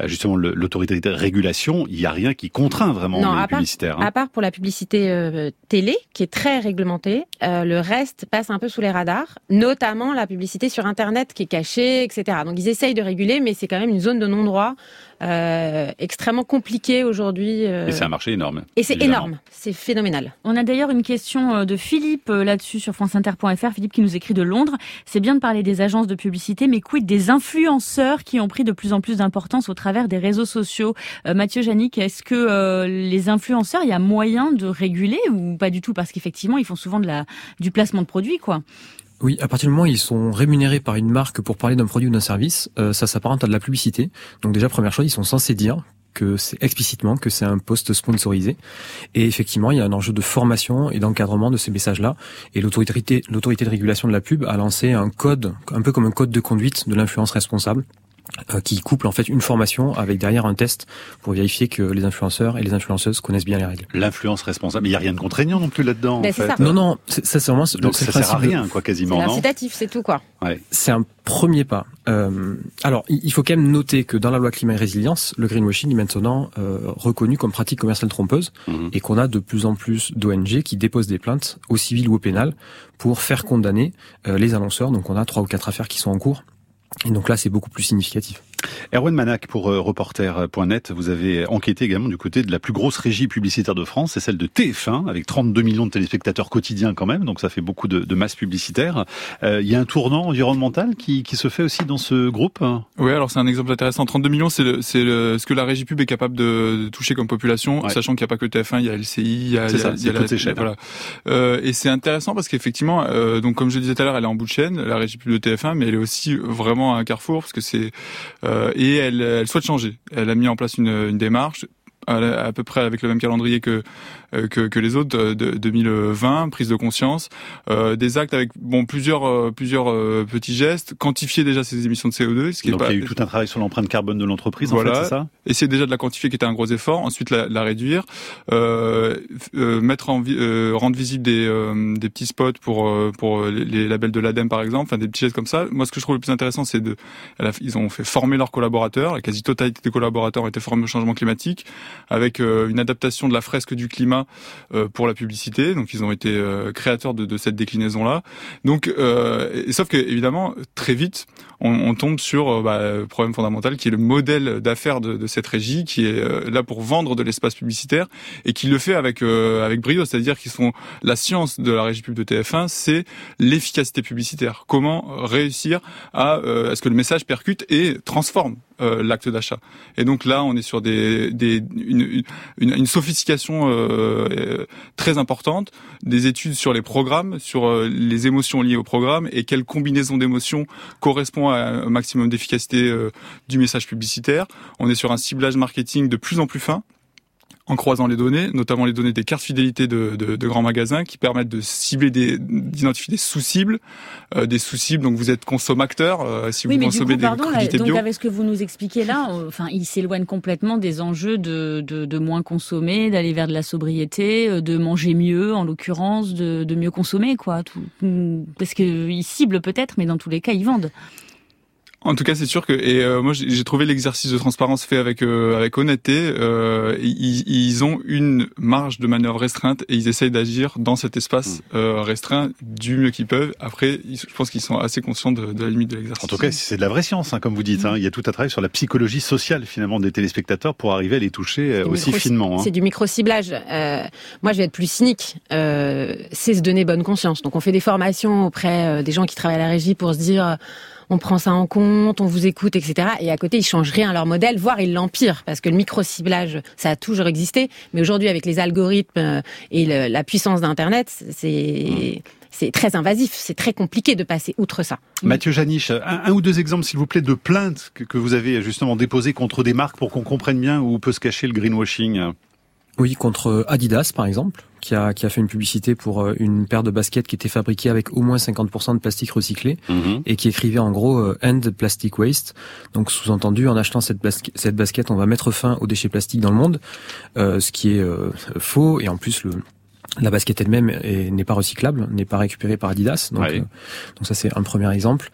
[SPEAKER 3] justement l'autorité de régulation. Il n'y a rien qui contraint vraiment
[SPEAKER 4] Non,
[SPEAKER 3] les
[SPEAKER 4] à part-
[SPEAKER 3] publicitaires. hein?
[SPEAKER 4] À part pour la publicité télé, qui est très réglementée, le reste passe un peu sous les radars, notamment la publicité sur Internet qui est cachée, etc. Donc ils essayent de réguler, mais c'est quand même une zone de non-droit euh, extrêmement compliqué aujourd'hui.
[SPEAKER 3] Et c'est un marché énorme.
[SPEAKER 4] Et c'est énorme, c'est phénoménal.
[SPEAKER 7] On a d'ailleurs une question de Philippe là-dessus sur franceinter.fr, Philippe qui nous écrit de Londres. C'est bien de parler des agences de publicité, mais quid des influenceurs qui ont pris de plus en plus d'importance au travers des réseaux sociaux? Mathieu Janik, est-ce que les influenceurs, il y a moyen de réguler ou pas du tout? Parce qu'effectivement, ils font souvent de la, du placement de produits, quoi.
[SPEAKER 5] Oui, à partir du moment où ils sont rémunérés par une marque pour parler d'un produit ou d'un service, euh, ça s'apparente à de la publicité. Donc déjà, première chose, ils sont censés dire que c'est explicitement que c'est un poste sponsorisé. Et effectivement, il y a un enjeu de formation et d'encadrement de ces messages-là. Et l'autorité, de régulation de la pub a lancé un code, un peu comme un code de conduite de l'influence responsable, qui couple en fait une formation avec derrière un test pour vérifier que les influenceurs et les influenceuses connaissent bien les règles.
[SPEAKER 3] L'influence responsable, mais il n'y a rien de contraignant non plus là-dedans.
[SPEAKER 4] Ben, Ça.
[SPEAKER 5] Non, non, ça c'est vraiment.
[SPEAKER 3] Donc ça sert à rien, quoi, quasiment.
[SPEAKER 4] C'est incitatif, c'est tout, quoi.
[SPEAKER 3] Ouais.
[SPEAKER 5] C'est un premier pas. Euh, alors, il faut quand même noter que dans la loi climat et résilience, le greenwashing est maintenant euh, reconnu comme pratique commerciale trompeuse
[SPEAKER 3] Mhm.
[SPEAKER 5] et qu'on a de plus en plus d'ONG qui déposent des plaintes au civil ou au pénal pour faire condamner euh, les annonceurs. Donc, on a trois ou quatre affaires qui sont en cours. Et donc là, c'est beaucoup plus significatif.
[SPEAKER 3] Erwan Manac pour euh, reporter.net, vous avez enquêté également du côté de la plus grosse régie publicitaire de France, c'est celle de TF1, avec 32 millions de téléspectateurs quotidiens quand même, donc ça fait beaucoup de, de masse publicitaire. Euh, Il y a un tournant environnemental qui, qui se fait aussi dans ce groupe
[SPEAKER 6] Oui, alors c'est un exemple intéressant. 32 millions, c'est le, le, ce que la régie pub est capable de, de toucher comme population,
[SPEAKER 3] Ouais.
[SPEAKER 6] sachant qu'il n'y a pas que TF1, il y a LCI, il y a,
[SPEAKER 3] C'est
[SPEAKER 6] il y a-
[SPEAKER 3] ça,
[SPEAKER 6] il y a
[SPEAKER 3] ces chaînes.
[SPEAKER 6] Voilà. Euh, et c'est intéressant parce qu'effectivement, euh, donc comme je disais tout à l'heure, elle est en bout de chaîne, la régie pub de TF1, mais elle est aussi vraiment à un carrefour parce que c'est euh, et elle, elle souhaite changer. Elle a mis en place une, une démarche à, peu près avec le même calendrier que euh, que, que les autres euh, de, 2020, prise de conscience, euh, des actes avec bon plusieurs euh, plusieurs euh, petits gestes, quantifier déjà ces émissions de CO2, ce qui
[SPEAKER 3] Donc
[SPEAKER 6] est pas
[SPEAKER 3] il y a eu tout un travail sur l'empreinte carbone de l'entreprise, en
[SPEAKER 6] Voilà.
[SPEAKER 3] fait, c'est ça?
[SPEAKER 6] Essayer déjà de la quantifier qui était un gros effort, ensuite la, la réduire, euh, euh, mettre en euh, rendre visible des, euh, des petits spots pour euh, pour les, labels de l'ADEME par exemple, enfin des petits gestes comme ça. Moi ce que je trouve le plus intéressant c'est de ils ont fait former leurs collaborateurs, la quasi totalité des collaborateurs ont été formés au changement climatique avec euh, une adaptation de la fresque du climat euh, pour la publicité. Donc ils ont été euh, créateurs de, de cette déclinaison là. Donc et- sauf que évidemment très vite on, on tombe sur bah, le problème fondamental qui est le modèle d'affaires de, de cette régie qui est là pour vendre de l'espace publicitaire et qui le fait avec avec brio, c'est-à-dire qu'ils sont la science de la régie pub de TF1, c'est l'efficacité publicitaire. Comment réussir à, euh, à ce que le message percute et transforme euh, l'acte d'achat. Et donc là, on est sur des, des une, sophistication euh, euh, très importante, des études sur les programmes, sur euh, les émotions liées au programme et quelle combinaison d'émotions correspond à un maximum d'efficacité euh, du message publicitaire. On est sur un ciblage marketing de plus en plus fin en croisant les données, notamment les données des cartes fidélité de, de, de grands magasins qui permettent de cibler des, d'identifier des sous-cibles, euh, des sous-cibles. Donc vous êtes consommateur euh, si
[SPEAKER 7] oui,
[SPEAKER 6] vous
[SPEAKER 7] mais du
[SPEAKER 6] consommez
[SPEAKER 7] coup, pardon,
[SPEAKER 6] des crudités
[SPEAKER 7] donc
[SPEAKER 6] bio.
[SPEAKER 7] avec ce que vous nous expliquez là, on- enfin, il s'éloigne complètement des enjeux de, de, de moins consommer, d'aller vers de la sobriété, euh, de manger mieux, en l'occurrence, de, de mieux consommer, quoi. Tout, mm, parce qu'ils ciblent peut-être, mais dans tous les cas, ils vendent.
[SPEAKER 6] En tout cas, c'est sûr que et euh, moi j'ai j'ai trouvé l'exercice de transparence fait avec euh, avec honnêteté. Euh, ils, ils ont une marge de manœuvre restreinte et ils essayent d'agir dans cet espace
[SPEAKER 3] Mm.
[SPEAKER 6] euh, restreint du mieux qu'ils peuvent. Après, ils- je pense qu'ils sont assez conscients de, de la limite de l'exercice.
[SPEAKER 3] En tout cas, c'est de la vraie science, hein, comme vous dites. hein. Il y a tout un travail sur la psychologie sociale, finalement, des téléspectateurs pour arriver à les toucher euh, aussi
[SPEAKER 4] micro-
[SPEAKER 3] finement. hein.
[SPEAKER 4] C'est du micro-ciblage. Euh, moi, je vais être plus cynique. Euh, c'est se donner bonne conscience. Donc, on fait des formations auprès des gens qui travaillent à la régie pour se dire, euh, on prend ça en compte, on vous écoute, etc. Et à côté, ils changent rien à leur modèle, voire ils l'empirent, parce que le micro-ciblage, ça a toujours existé. Mais aujourd'hui, avec les algorithmes euh, et le- la puissance d'Internet, c'est c'est très invasif. C'est très compliqué de passer outre ça.
[SPEAKER 3] Mathieu Janiche, un, un ou deux exemples, s'il vous plaît, de plaintes que, que vous avez justement déposées contre des marques pour qu'on comprenne bien où peut se cacher le greenwashing?
[SPEAKER 5] Oui, contre Adidas par exemple, qui a, qui a fait une publicité pour euh, une paire de baskets qui était fabriquée avec au moins 50% de plastique recyclé et qui écrivait en gros euh, End Plastic Waste. Donc sous-entendu, en achetant cette, basque- cette basket, on va mettre fin aux déchets plastiques dans le monde, euh, ce qui est euh, faux et en plus le La basket elle-même n'est pas recyclable, n'est pas récupérée par Adidas. Donc,
[SPEAKER 3] Ouais.
[SPEAKER 5] euh, donc ça c'est un premier exemple.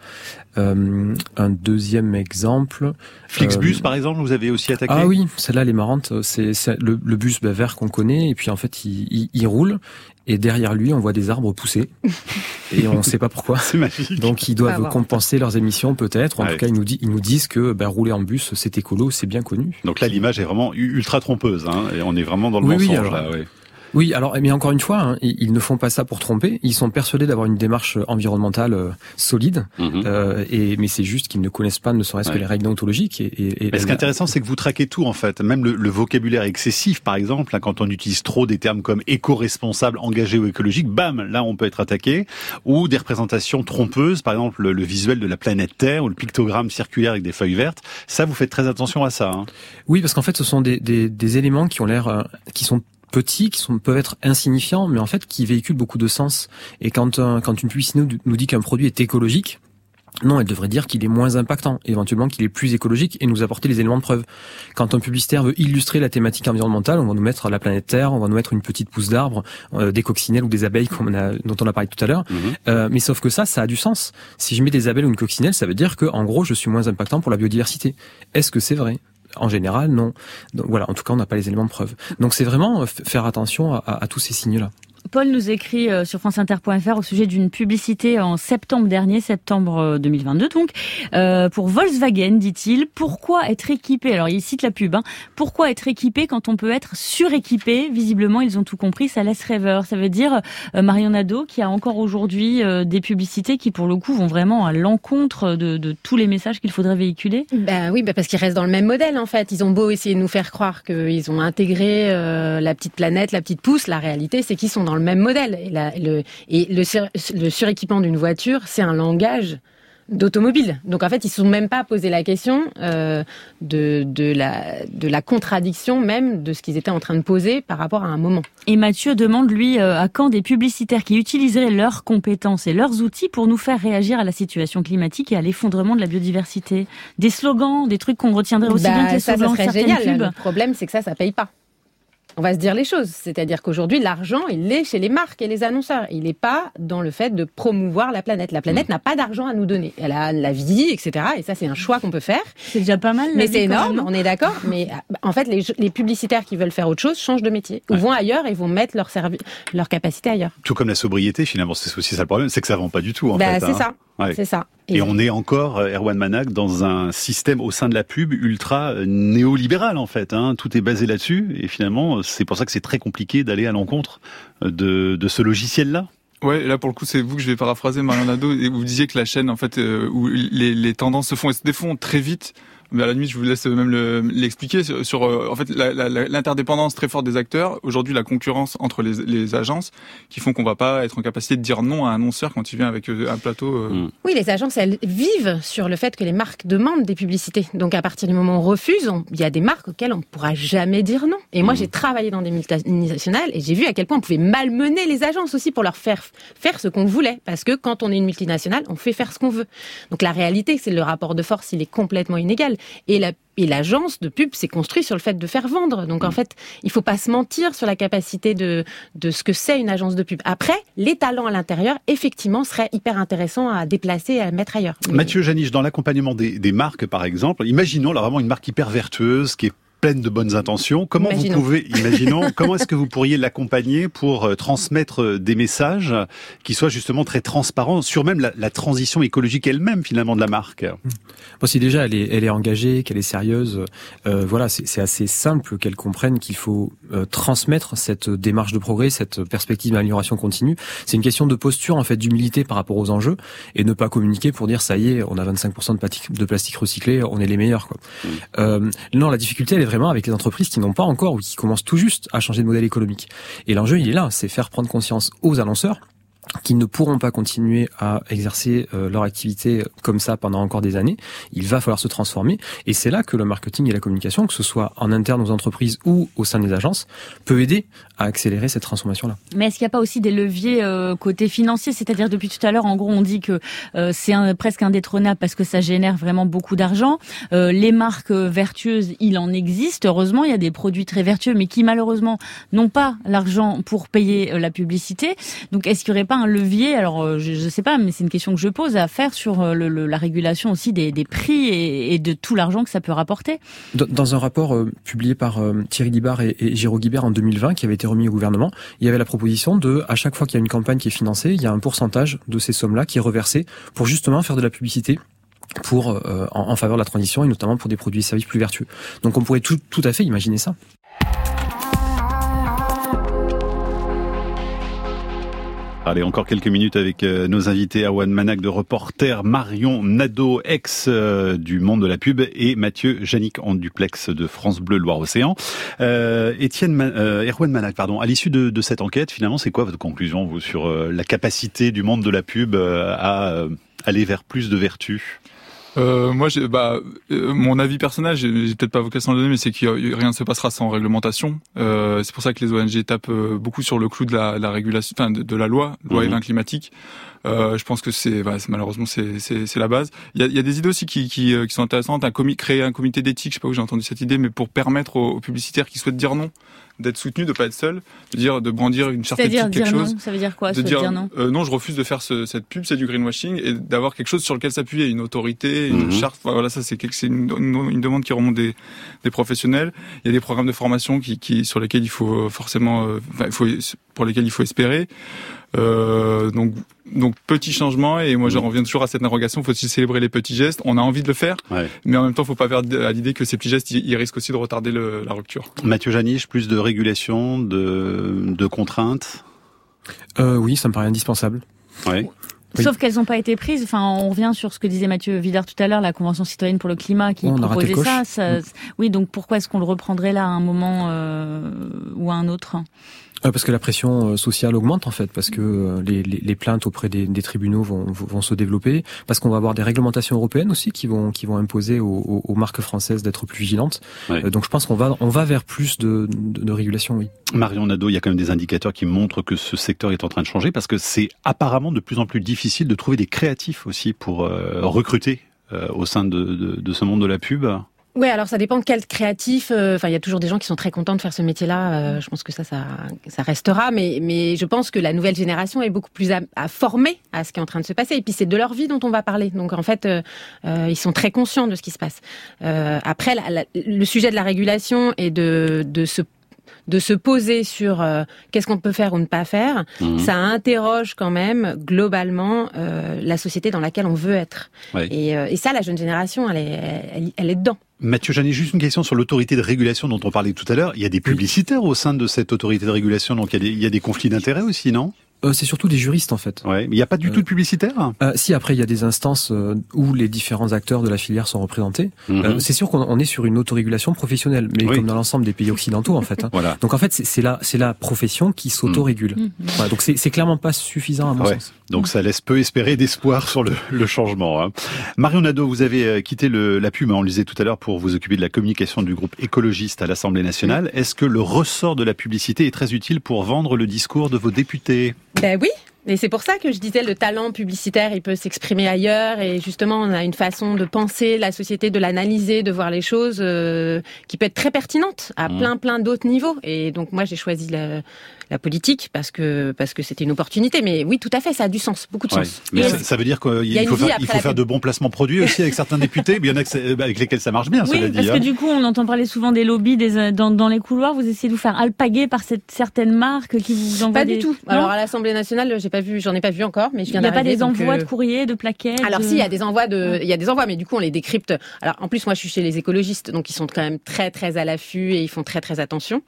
[SPEAKER 5] Euh, un deuxième exemple.
[SPEAKER 3] Flixbus,
[SPEAKER 5] euh,
[SPEAKER 3] par exemple, vous avez aussi attaqué
[SPEAKER 5] Ah oui, celle-là elle est marrante. C'est c'est le, le bus bah, vert qu'on connaît et puis en fait il, il, il roule et derrière lui on voit des arbres pousser et on ne sait pas pourquoi.
[SPEAKER 3] C'est magique.
[SPEAKER 5] Donc ils doivent compenser leurs émissions peut-être. En
[SPEAKER 3] Ouais.
[SPEAKER 5] tout cas ils nous, ils nous disent que bah, rouler en bus c'est écolo, c'est bien connu.
[SPEAKER 3] Donc là, l'image est vraiment ultra trompeuse, hein, et on est vraiment dans le
[SPEAKER 5] Oui, oui,
[SPEAKER 3] mensonge.
[SPEAKER 5] alors,
[SPEAKER 3] là, ouais.
[SPEAKER 5] Oui, alors mais encore une fois, hein, ils ne font pas ça pour tromper. Ils sont persuadés d'avoir une démarche environnementale euh, solide,
[SPEAKER 3] Mhm.
[SPEAKER 5] euh, et mais c'est juste qu'ils ne connaissent pas, ne serait-ce
[SPEAKER 3] Ouais.
[SPEAKER 5] que les règles déontologiques. Et, et, et
[SPEAKER 3] Mais ce qui est intéressant, c'est que vous traquez tout en fait, même le, le vocabulaire excessif, par exemple, hein, quand on utilise trop des termes comme éco-responsable, engagé ou écologique, bam, là on peut être attaqué, ou des représentations trompeuses, par exemple le, le visuel de la planète Terre ou le pictogramme circulaire avec des feuilles vertes. Ça, vous faites très attention à ça. Hein.
[SPEAKER 5] Oui, parce qu'en fait, ce sont des, des, des éléments qui ont l'air, euh, qui sont petits, qui sont, peuvent être insignifiants, mais en fait qui véhiculent beaucoup de sens. Et quand, un- quand une publicité nous, nous dit qu'un produit est écologique, non, elle devrait dire qu'il est moins impactant, éventuellement qu'il est plus écologique et nous apporter les éléments de preuve. Quand un publicitaire veut illustrer la thématique environnementale, on va nous mettre la planète Terre, on va nous mettre une petite pousse d'arbre, euh, des coccinelles ou des abeilles comme on a, dont on a parlé tout à l'heure.
[SPEAKER 3] Mhm.
[SPEAKER 5] Euh, mais sauf que ça, ça a du sens. Si je mets des abeilles ou une coccinelle, ça veut dire que, en gros, je suis moins impactant pour la biodiversité. Est-ce que c'est vrai? En général, non. Donc voilà, en tout cas, on n'a pas les éléments de preuve. Donc c'est vraiment euh, faire attention à, à- à tous ces signes-là.
[SPEAKER 7] Paul nous écrit euh, sur franceinter.fr au sujet d'une publicité en septembre dernier, septembre euh, 2022 donc, euh, pour Volkswagen, dit-il. Pourquoi être équipé? Alors il cite la pub. Hein, pourquoi être équipé quand on peut être suréquipé? Visiblement, ils ont tout compris. Ça laisse rêveur. Ça veut dire euh, Marion Nadeau qui a encore aujourd'hui euh, des publicités qui, pour le coup, vont vraiment à l'encontre de, de tous les messages qu'il faudrait véhiculer?
[SPEAKER 4] Ben oui, ben parce qu'ils restent dans le même modèle en fait. Ils ont beau essayer de nous faire croire qu'ils ont intégré euh, la petite planète, la petite pousse. La réalité, c'est qu'ils sont dans le même modèle. Et, la- le, et le, sur- le suréquipement d'une voiture, c'est un langage d'automobile. Donc en fait, ils ne se sont même pas posé la question euh, de, de, la, de la contradiction même de ce qu'ils étaient en train de poser par rapport à un moment.
[SPEAKER 7] Et Mathieu demande, lui, euh, à quand des publicitaires qui utiliseraient leurs compétences et leurs outils pour nous faire réagir à la situation climatique et à l'effondrement de la biodiversité? Des slogans, des trucs qu'on retiendrait aussi
[SPEAKER 4] Bah,
[SPEAKER 7] bien que les
[SPEAKER 4] ça, ça
[SPEAKER 7] slogans de
[SPEAKER 4] serait génial.
[SPEAKER 7] pubs.
[SPEAKER 4] Le problème, c'est que ça, ça paye pas. On va se dire les choses. C'est-à-dire qu'aujourd'hui, l'argent, il est chez les marques et les annonceurs. Il n'est pas dans le fait de promouvoir la planète. La planète n'a pas d'argent à nous donner. Elle a la vie, etc. Et ça, c'est un choix qu'on peut faire.
[SPEAKER 7] C'est déjà pas mal.
[SPEAKER 4] Mais c'est énorme,
[SPEAKER 7] non
[SPEAKER 4] on est d'accord. Mais en fait, les, les publicitaires qui veulent faire autre chose changent de métier. Ou vont ailleurs et vont mettre leur, leur capacité ailleurs.
[SPEAKER 3] Tout comme la sobriété, finalement, c'est aussi ça le problème, c'est que ça vend pas du tout en
[SPEAKER 4] Bah,
[SPEAKER 3] fait.
[SPEAKER 4] c'est
[SPEAKER 3] hein.
[SPEAKER 4] ça.
[SPEAKER 3] Ouais.
[SPEAKER 4] C'est ça.
[SPEAKER 3] Et on est encore, euh, Erwan Manac, dans un système au sein de la pub ultra euh, néolibéral en fait. Hein. Tout est basé là-dessus et finalement c'est pour ça que c'est très compliqué d'aller à l'encontre euh, de, de ce logiciel-là.
[SPEAKER 6] Ouais, là pour le coup, c'est vous que je vais paraphraser, Marion Nadeau, vous disiez que la chaîne, en fait, euh, où les, les tendances se font et se défont très vite. Mais à la limite, je vous laisse même le- l'expliquer sur, sur, euh, en fait l'interdépendance très forte des acteurs. Aujourd'hui, la concurrence entre les, les agences qui font qu'on va pas être en capacité de dire non à un annonceur quand il vient avec euh, un plateau. euh,
[SPEAKER 4] Oui, les agences, elles vivent sur le fait que les marques demandent des publicités. Donc, à partir du moment où on refuse, il y a des marques auxquelles on ne pourra jamais dire non. Et moi, j'ai travaillé dans des multinationales et j'ai vu à quel point on pouvait malmener les agences aussi pour leur faire faire ce qu'on voulait. Parce que quand on est une multinationale, on fait faire ce qu'on veut. Donc, la réalité, c'est le rapport de force, il est complètement inégal. Et la et l'agence de pub s'est construite sur le fait de faire vendre. Donc en fait, il faut pas se mentir sur la capacité de, de ce que c'est une agence de pub. Après, les talents à l'intérieur, effectivement, seraient hyper intéressants à déplacer et à mettre ailleurs.
[SPEAKER 3] Mathieu Janiche, dans l'accompagnement des, des marques par exemple, imaginons là vraiment une marque hyper vertueuse qui est pleine de bonnes intentions. Comment
[SPEAKER 4] Imaginons.
[SPEAKER 3] vous pouvez, imaginons, comment est-ce que vous pourriez l'accompagner pour euh, transmettre euh, des messages qui soient justement très transparents sur même la, la transition écologique elle-même finalement de la marque?
[SPEAKER 5] Bon, si déjà elle est, elle est engagée, qu'elle est sérieuse, euh, voilà, c'est c'est assez simple qu'elle comprenne qu'il faut euh, transmettre cette démarche de progrès, cette perspective d'amélioration continue. C'est une question de posture, en fait, d'humilité par rapport aux enjeux et ne pas communiquer pour dire ça y est, on a 25% de plastique, de plastique recyclé, on est les meilleurs. Quoi. Euh, non, la difficulté, elle est vraiment avec les entreprises qui n'ont pas encore ou qui commencent tout juste à changer de modèle économique. Et l'enjeu, il est là, c'est faire prendre conscience aux annonceurs qui ne pourront pas continuer à exercer euh, leur activité comme ça pendant encore des années. Il va falloir se transformer et c'est là que le marketing et la communication, que ce soit en interne aux entreprises ou au sein des agences, peut aider à accélérer cette transformation-là.
[SPEAKER 7] Mais est-ce qu'il n'y a pas aussi des leviers euh, côté financier? C'est-à-dire depuis tout à l'heure, en gros, on dit que euh, c'est un, presque indétrônable parce que ça génère vraiment beaucoup d'argent. les marques vertueuses, il en existe. Heureusement, il y a des produits très vertueux, mais qui malheureusement n'ont pas l'argent pour payer la publicité. Donc, est-ce qu'il n'y aurait pas un levier, alors euh, je ne sais pas, mais c'est une question que je pose, à faire sur euh, le, la régulation aussi des, des prix et, et, de tout l'argent que ça peut rapporter
[SPEAKER 5] Dans un rapport euh, publié par Thierry Libar et, et Guibert en 2020, qui avait été remis au gouvernement, il y avait la proposition de, à chaque fois qu'il y a une campagne qui est financée, il y a un pourcentage de ces sommes-là qui est reversé pour justement faire de la publicité pour en, en, faveur de la transition et notamment pour des produits et services plus vertueux. Donc on pourrait tout, tout à fait imaginer ça.
[SPEAKER 3] Allez, encore quelques minutes avec euh, nos invités One Manac de reporter, Marion Nadeau, ex euh, du monde de la pub, et Mathieu Janik en duplex de France Bleu Loire-Océan. Euh, Étienne euh, Erwan Manac, pardon. À l'issue de, de, cette enquête, finalement, c'est quoi votre conclusion, vous, sur la capacité du monde de la pub à aller vers plus de vertus?
[SPEAKER 6] Euh, moi, bah, euh, mon avis personnel, j'ai peut-être pas vocation à le donner, mais c'est que rien ne se passera sans réglementation. Euh, c'est pour ça que les ONG tapent euh, beaucoup sur le clou de la, la régulation, enfin de, de, la loi, loi mmh. climatique. Euh, je pense que c'est bah, malheureusement c'est la base. Il y a, y a des idées aussi qui, qui, qui sont intéressantes. Un créer un comité d'éthique, je sais pas où j'ai entendu cette idée, mais pour permettre aux, aux publicitaires qui souhaitent dire non d'être soutenu, de pas être seul, de dire, de brandir une charte éthique, quelque chose.
[SPEAKER 7] Non, ça veut dire quoi
[SPEAKER 6] De dire,
[SPEAKER 7] non
[SPEAKER 6] euh, Non, je refuse de faire ce, cette pub, c'est du greenwashing, et d'avoir quelque chose sur lequel s'appuyer, une autorité, une mhm. charte. Voilà, ça c'est une, une, une, demande qui remonte des, des professionnels. Il y a des programmes de formation qui, qui sur lesquels il faut forcément, euh, enfin, il faut pour lesquels il faut espérer. Euh, donc, donc petit changement et moi je mm. reviens toujours à cette interrogation. Faut aussi célébrer les petits gestes? On a envie de le faire, mais en même temps, faut pas faire à l'idée que ces petits gestes, ils, risquent aussi de retarder le, la rupture.
[SPEAKER 3] Mathieu Janiche, plus de régulation, de, de contraintes?
[SPEAKER 5] Euh, oui, ça me paraît indispensable.
[SPEAKER 3] Ouais.
[SPEAKER 7] Sauf qu'elles n'ont pas été prises. Enfin, on revient sur ce que disait Mathieu Vidard tout à l'heure, la Convention citoyenne pour le climat qui proposait ça, mm. Oui, donc pourquoi est-ce qu'on le reprendrait là à un moment euh, ou à un autre?
[SPEAKER 5] Parce que la pression euh, sociale augmente en fait, parce que euh, les, les, les plaintes auprès des, des, tribunaux vont, vont se développer, parce qu'on va avoir des réglementations européennes aussi qui vont qui vont imposer aux, aux marques françaises d'être plus vigilantes. Euh, donc je pense qu'on va on va vers plus de, de, de, régulation, oui.
[SPEAKER 3] Marion Nadeau, il y a quand même des indicateurs qui montrent que ce secteur est en train de changer, parce que c'est apparemment de plus en plus difficile de trouver des créatifs aussi pour recruter au sein de, de, de ce monde de la pub.
[SPEAKER 4] Oui, alors ça dépend de quel créatif. Euh, enfin, il y a toujours des gens qui sont très contents de faire ce métier-là. Euh, je pense que ça, ça, ça restera. Mais, mais je pense que la nouvelle génération est beaucoup plus à, à former à ce qui est en train de se passer. Et puis c'est de leur vie dont on va parler. Donc en fait, euh, ils sont très conscients de ce qui se passe. après, le sujet de la régulation et de, de se de se poser sur euh, qu'est-ce qu'on peut faire ou ne pas faire, mhm. ça interroge quand même globalement euh, la société dans laquelle on veut être. Et, euh, et, ça, la jeune génération, elle est, elle, est dedans.
[SPEAKER 3] Mathieu Janet, juste une question sur l'autorité de régulation dont on parlait tout à l'heure. Il y a des publicitaires au sein de cette autorité de régulation, donc il y a des, il y a des conflits d'intérêts aussi, non?
[SPEAKER 5] Euh, c'est surtout des juristes en fait.
[SPEAKER 3] Ouais, mais il n'y a pas du euh, tout de publicitaire?
[SPEAKER 5] Euh, si après il y a des instances euh, où les différents acteurs de la filière sont représentés. Mhm. c'est sûr qu'on est sur une autorégulation professionnelle, mais comme dans l'ensemble des pays occidentaux en fait. Hein. voilà. Donc en fait c'est la c'est la profession qui s'autorégule. Mhm. Voilà, donc c'est clairement pas suffisant à mon sens.
[SPEAKER 3] Donc ça laisse peu espérer d'espoir sur le, le changement. Hein. Marion Nadeau, vous avez quitté le, la pub, hein, on le disait tout à l'heure, pour vous occuper de la communication du groupe écologiste à l'Assemblée nationale. Est-ce que le ressort de la publicité est très utile pour vendre le discours de vos députés?
[SPEAKER 4] Ben oui, et c'est pour ça que je disais le talent publicitaire, il peut s'exprimer ailleurs. Et justement, on a une façon de penser la société, de l'analyser, de voir les choses euh, qui peut être très pertinente à mmh. plein plein d'autres niveaux. Et donc moi, j'ai choisi la, la politique parce que parce que c'était une opportunité. Mais oui, tout à fait, ça a du sens, beaucoup de sens.
[SPEAKER 3] Mais ça, veut dire qu'il faut, faire, il faut faire de bons placements produits aussi avec certains députés. il y en a avec lesquels ça marche bien.
[SPEAKER 7] Oui, parce que hein. du coup, on entend parler souvent des lobbies des, dans, dans les couloirs. Vous essayez de vous faire alpaguer par cette certaine marque qui vous envoie
[SPEAKER 4] pas
[SPEAKER 7] du
[SPEAKER 4] tout. Alors à l'Assemblée nationale, j'ai pas vu, j'en ai pas vu encore, mais je viens
[SPEAKER 7] Il n'y a pas des envois
[SPEAKER 4] euh,
[SPEAKER 7] de courrier, de plaquettes.
[SPEAKER 4] Alors si, il y a des envois de, il y a des envois, mais du coup on les décrypte. Alors en plus moi je suis chez les écologistes, donc ils sont quand même très très à l'affût et ils font très très attention.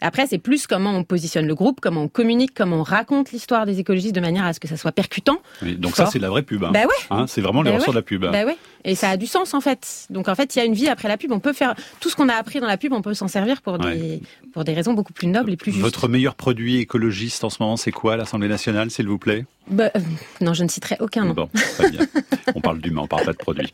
[SPEAKER 4] Après c'est plus comment on positionne le groupe, comment on communique, comment on raconte l'histoire des écologistes de manière à ce que ça soit percutant.
[SPEAKER 3] donc ça c'est la vraie pub. Hein.
[SPEAKER 4] Bah ouais.
[SPEAKER 3] Hein, c'est vraiment les bah ressorts de la pub.
[SPEAKER 4] Bah ouais. Et ça a du sens en fait. Donc en fait il y a une vie après la pub. On peut faire tout ce qu'on a appris dans la pub, on peut s'en servir pour des pour des raisons beaucoup plus nobles et plus justes.
[SPEAKER 3] Votre meilleur produit écologiste en ce moment c'est quoi l'Assemblée nationale, s'il vous plaît?
[SPEAKER 4] Bah, euh, Non, je ne citerai aucun nom.
[SPEAKER 3] Bon, très bien. on parle d'humain, on parle pas de produits.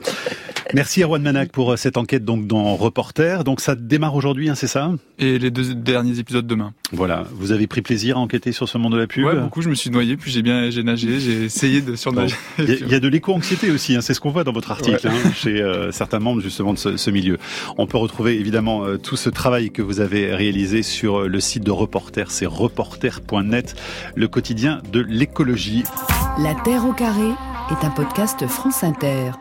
[SPEAKER 3] Merci Erwan Manac pour euh, cette enquête donc dans Reporter. Donc ça démarre aujourd'hui, hein, c'est ça?
[SPEAKER 6] Et les deux derniers épisodes demain.
[SPEAKER 3] Voilà. Vous avez pris plaisir à enquêter sur ce monde de la pub?
[SPEAKER 6] Ouais, beaucoup. Je me suis noyé, puis j'ai bien, j'ai nagé, j'ai essayé de surnager.
[SPEAKER 3] Il y, y, a de l'éco-anxiété aussi. Hein, c'est ce qu'on voit dans votre article ouais. hein, chez euh, certains membres justement de ce, ce, milieu. On peut retrouver évidemment euh, tout ce travail que vous avez réalisé sur le site de Reporter. C'est reporter.net, le quotidien de l'écologie.
[SPEAKER 1] La Terre au carré est un podcast France Inter.